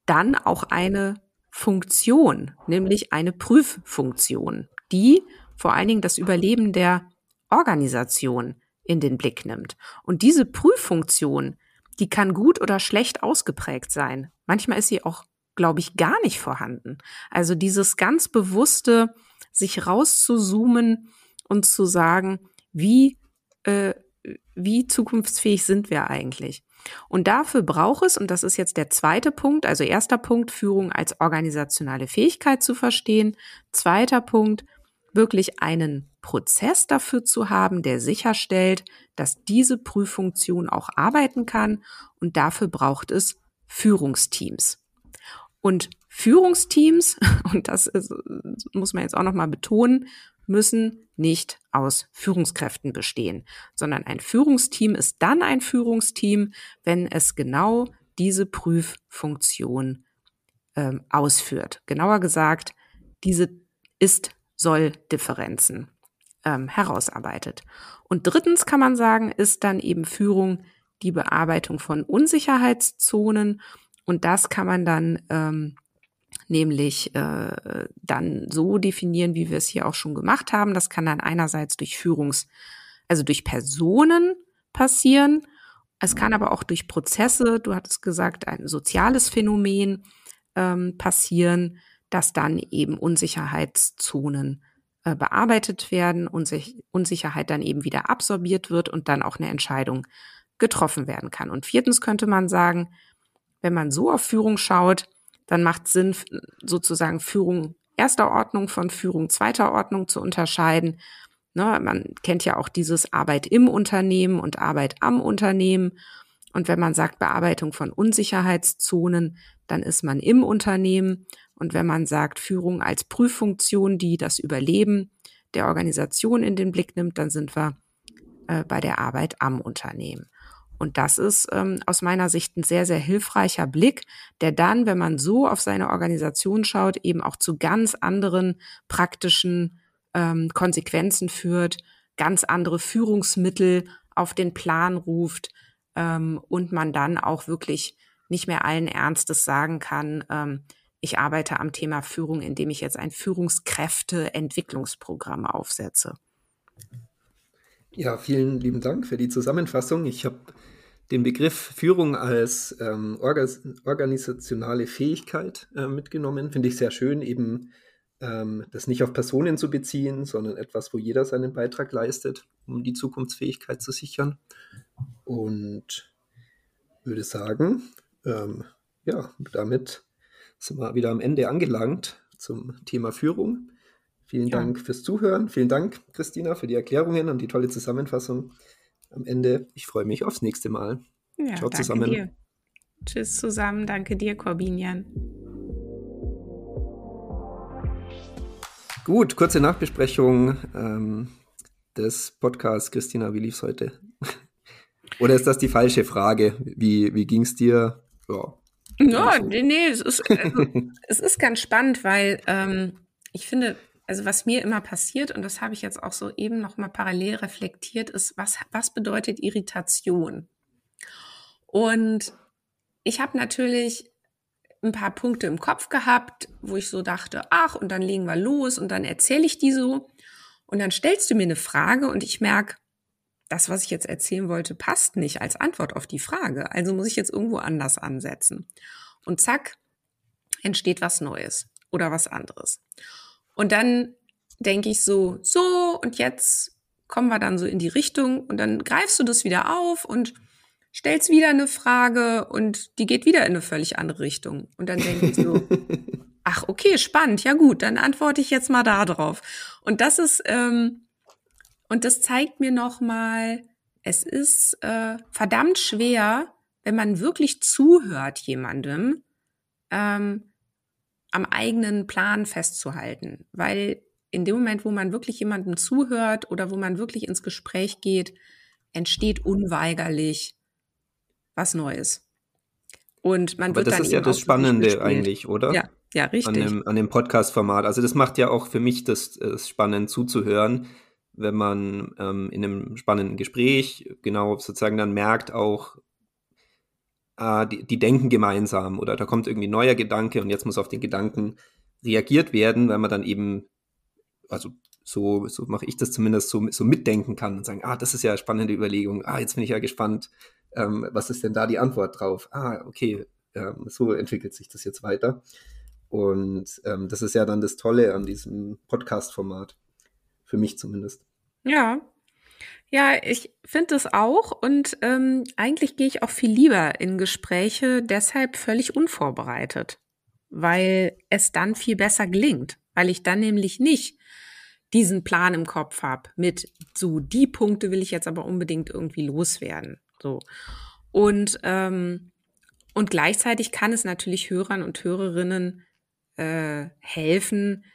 dann auch eine Funktion, nämlich eine Prüffunktion, die vor allen Dingen das Überleben der Organisation in den Blick nimmt. Und diese Prüffunktion, die kann gut oder schlecht ausgeprägt sein. Manchmal ist sie auch, glaube ich, gar nicht vorhanden. Also dieses ganz bewusste, sich rauszuzoomen und zu sagen, wie, äh, wie zukunftsfähig sind wir eigentlich? Und dafür braucht es, und das ist jetzt der zweite Punkt, also erster Punkt, Führung als organisationale Fähigkeit zu verstehen. Zweiter Punkt, wirklich einen Prozess dafür zu haben, der sicherstellt, dass diese Prüffunktion auch arbeiten kann. Und dafür braucht es Führungsteams. Und Führungsteams, und das ist, muss man jetzt auch nochmal betonen, müssen nicht aus Führungskräften bestehen, sondern ein Führungsteam ist dann ein Führungsteam, wenn es genau diese Prüffunktion ähm, ausführt. Genauer gesagt, diese Ist-Soll-Differenzen ähm, herausarbeitet. Und drittens kann man sagen, ist dann eben Führung die Bearbeitung von Unsicherheitszonen. Und das kann man dann ähm, nämlich äh, dann so definieren, wie wir es hier auch schon gemacht haben. Das kann dann einerseits durch Führungs, also durch Personen passieren. Es kann aber auch durch Prozesse, du hattest gesagt, ein soziales Phänomen ähm, passieren, dass dann eben Unsicherheitszonen äh, bearbeitet werden, Unsich Unsicherheit dann eben wieder absorbiert wird und dann auch eine Entscheidung getroffen werden kann. Und viertens könnte man sagen, wenn man so auf Führung schaut, dann macht Sinn, sozusagen Führung erster Ordnung von Führung zweiter Ordnung zu unterscheiden. Ne, man kennt ja auch dieses Arbeit im Unternehmen und Arbeit am Unternehmen. Und wenn man sagt Bearbeitung von Unsicherheitszonen, dann ist man im Unternehmen. Und wenn man sagt Führung als Prüffunktion, die das Überleben der Organisation in den Blick nimmt, dann sind wir äh, bei der Arbeit am Unternehmen. Und das ist ähm, aus meiner Sicht ein sehr, sehr hilfreicher Blick, der dann, wenn man so auf seine Organisation schaut, eben auch zu ganz anderen praktischen ähm, Konsequenzen führt, ganz andere Führungsmittel auf den Plan ruft ähm, und man dann auch wirklich nicht mehr allen Ernstes sagen kann, ähm, ich arbeite am Thema Führung, indem ich jetzt ein Führungskräfteentwicklungsprogramm aufsetze. Ja, vielen lieben Dank für die Zusammenfassung. Ich habe den Begriff Führung als ähm, organisationale Fähigkeit äh, mitgenommen. Finde ich sehr schön, eben ähm, das nicht auf Personen zu beziehen, sondern etwas, wo jeder seinen Beitrag leistet, um die Zukunftsfähigkeit zu sichern. Und würde sagen, ähm, ja, damit sind wir wieder am Ende angelangt zum Thema Führung. Vielen ja. Dank fürs Zuhören. Vielen Dank, Christina, für die Erklärungen und die tolle Zusammenfassung am Ende. Ich freue mich aufs nächste Mal. Ja, Ciao zusammen. Dir. Tschüss zusammen. Danke dir, Corbinian. Gut, kurze Nachbesprechung ähm, des Podcasts. Christina, wie lief es heute? Oder ist das die falsche Frage? Wie, wie ging es dir? Ja, ja so. nee, es ist, also, es ist ganz spannend, weil ähm, ich finde, also was mir immer passiert, und das habe ich jetzt auch so eben nochmal parallel reflektiert, ist, was, was bedeutet Irritation? Und ich habe natürlich ein paar Punkte im Kopf gehabt, wo ich so dachte, ach, und dann legen wir los und dann erzähle ich die so. Und dann stellst du mir eine Frage und ich merke, das, was ich jetzt erzählen wollte, passt nicht als Antwort auf die Frage. Also muss ich jetzt irgendwo anders ansetzen. Und zack, entsteht was Neues oder was anderes. Und dann denke ich so, so, und jetzt kommen wir dann so in die Richtung und dann greifst du das wieder auf und stellst wieder eine Frage und die geht wieder in eine völlig andere Richtung. Und dann denke ich so, ach, okay, spannend, ja gut, dann antworte ich jetzt mal da drauf. Und das ist, ähm, und das zeigt mir nochmal, es ist äh, verdammt schwer, wenn man wirklich zuhört jemandem, ähm, am eigenen Plan festzuhalten, weil in dem Moment, wo man wirklich jemandem zuhört oder wo man wirklich ins Gespräch geht, entsteht unweigerlich was Neues. Und man Aber wird das dann ist ja das Spannende eigentlich, oder? Ja, ja, richtig. An dem, an dem Podcast-Format. Also das macht ja auch für mich das, das spannend zuzuhören, wenn man ähm, in einem spannenden Gespräch genau sozusagen dann merkt auch, äh, die, die denken gemeinsam oder da kommt irgendwie ein neuer Gedanke und jetzt muss auf den Gedanken reagiert werden, weil man dann eben, also so, so mache ich das zumindest, so, so mitdenken kann und sagen, ah, das ist ja eine spannende Überlegung, ah, jetzt bin ich ja gespannt, ähm, was ist denn da die Antwort drauf? Ah, okay, ähm, so entwickelt sich das jetzt weiter. Und ähm, das ist ja dann das Tolle an diesem Podcast-Format, für mich zumindest. Ja, ja, ich finde es auch und ähm, eigentlich gehe ich auch viel lieber in Gespräche deshalb völlig unvorbereitet, weil es dann viel besser gelingt, weil ich dann nämlich nicht diesen Plan im Kopf habe mit so die Punkte will ich jetzt aber unbedingt irgendwie loswerden, so. Und ähm, und gleichzeitig kann es natürlich Hörern und Hörerinnen äh, helfen,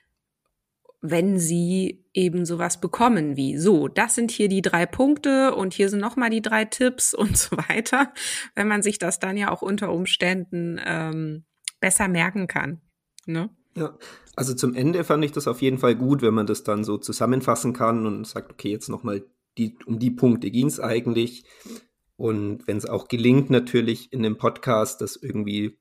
wenn sie eben sowas bekommen wie, so, das sind hier die drei Punkte und hier sind nochmal die drei Tipps und so weiter, wenn man sich das dann ja auch unter Umständen ähm, besser merken kann. Ne? Ja, also zum Ende fand ich das auf jeden Fall gut, wenn man das dann so zusammenfassen kann und sagt, okay, jetzt nochmal die, um die Punkte ging es eigentlich. Und wenn es auch gelingt, natürlich in dem Podcast das irgendwie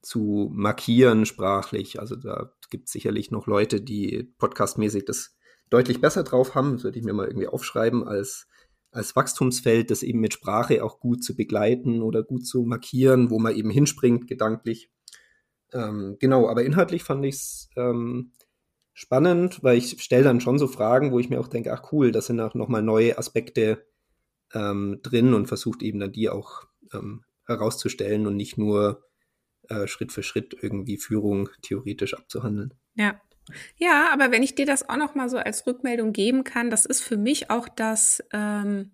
zu markieren sprachlich. Also da gibt sicherlich noch Leute, die podcastmäßig das deutlich besser drauf haben. Das würde ich mir mal irgendwie aufschreiben als, als Wachstumsfeld, das eben mit Sprache auch gut zu begleiten oder gut zu markieren, wo man eben hinspringt gedanklich. Ähm, genau, aber inhaltlich fand ich es ähm, spannend, weil ich stelle dann schon so Fragen, wo ich mir auch denke, ach cool, das sind auch nochmal neue Aspekte ähm, drin und versucht eben dann die auch ähm, herauszustellen und nicht nur äh, Schritt für Schritt irgendwie Führung theoretisch abzuhandeln. Ja. Ja, aber wenn ich dir das auch noch mal so als Rückmeldung geben kann, das ist für mich auch das ähm,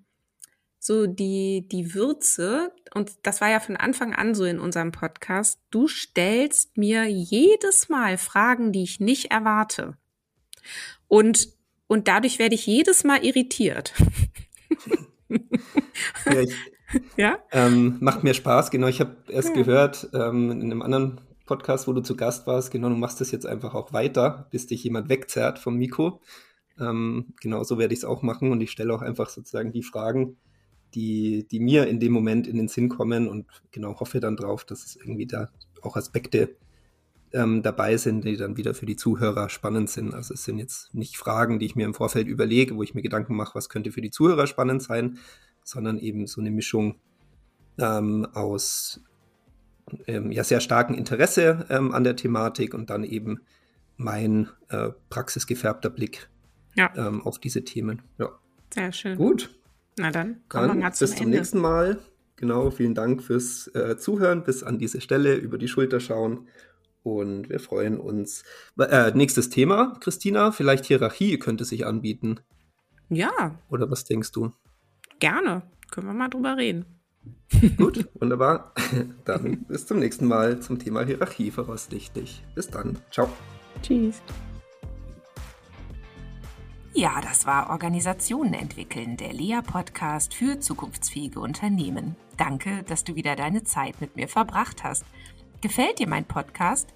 so die, die Würze, und das war ja von Anfang an so in unserem Podcast, du stellst mir jedes Mal Fragen, die ich nicht erwarte. Und, und dadurch werde ich jedes Mal irritiert. ja, ich, ja? Ähm, macht mir Spaß, genau. Ich habe erst ja. gehört ähm, in einem anderen Podcast, wo du zu Gast warst, genau, du machst das jetzt einfach auch weiter, bis dich jemand wegzerrt vom Mikro. Ähm, genau so werde ich es auch machen und ich stelle auch einfach sozusagen die Fragen, die, die mir in dem Moment in den Sinn kommen und genau hoffe dann drauf, dass es irgendwie da auch Aspekte ähm, dabei sind, die dann wieder für die Zuhörer spannend sind. Also es sind jetzt nicht Fragen, die ich mir im Vorfeld überlege, wo ich mir Gedanken mache, was könnte für die Zuhörer spannend sein, sondern eben so eine Mischung ähm, aus ähm, ja sehr starken Interesse ähm, an der Thematik und dann eben mein äh, praxisgefärbter Blick ja. ähm, auf diese Themen. Ja. Sehr schön. Gut. Na dann, kommen dann wir bis zum, zum nächsten Mal. Genau, vielen Dank fürs äh, Zuhören, bis an diese Stelle über die Schulter schauen. Und wir freuen uns. Äh, nächstes Thema, Christina, vielleicht Hierarchie könnte sich anbieten. Ja. Oder was denkst du? Gerne. Können wir mal drüber reden. Gut, wunderbar. Dann bis zum nächsten Mal zum Thema Hierarchie voraussichtlich. Bis dann. Ciao. Tschüss. Ja, das war Organisationen entwickeln, der Lea-Podcast für zukunftsfähige Unternehmen. Danke, dass du wieder deine Zeit mit mir verbracht hast. Gefällt dir mein Podcast?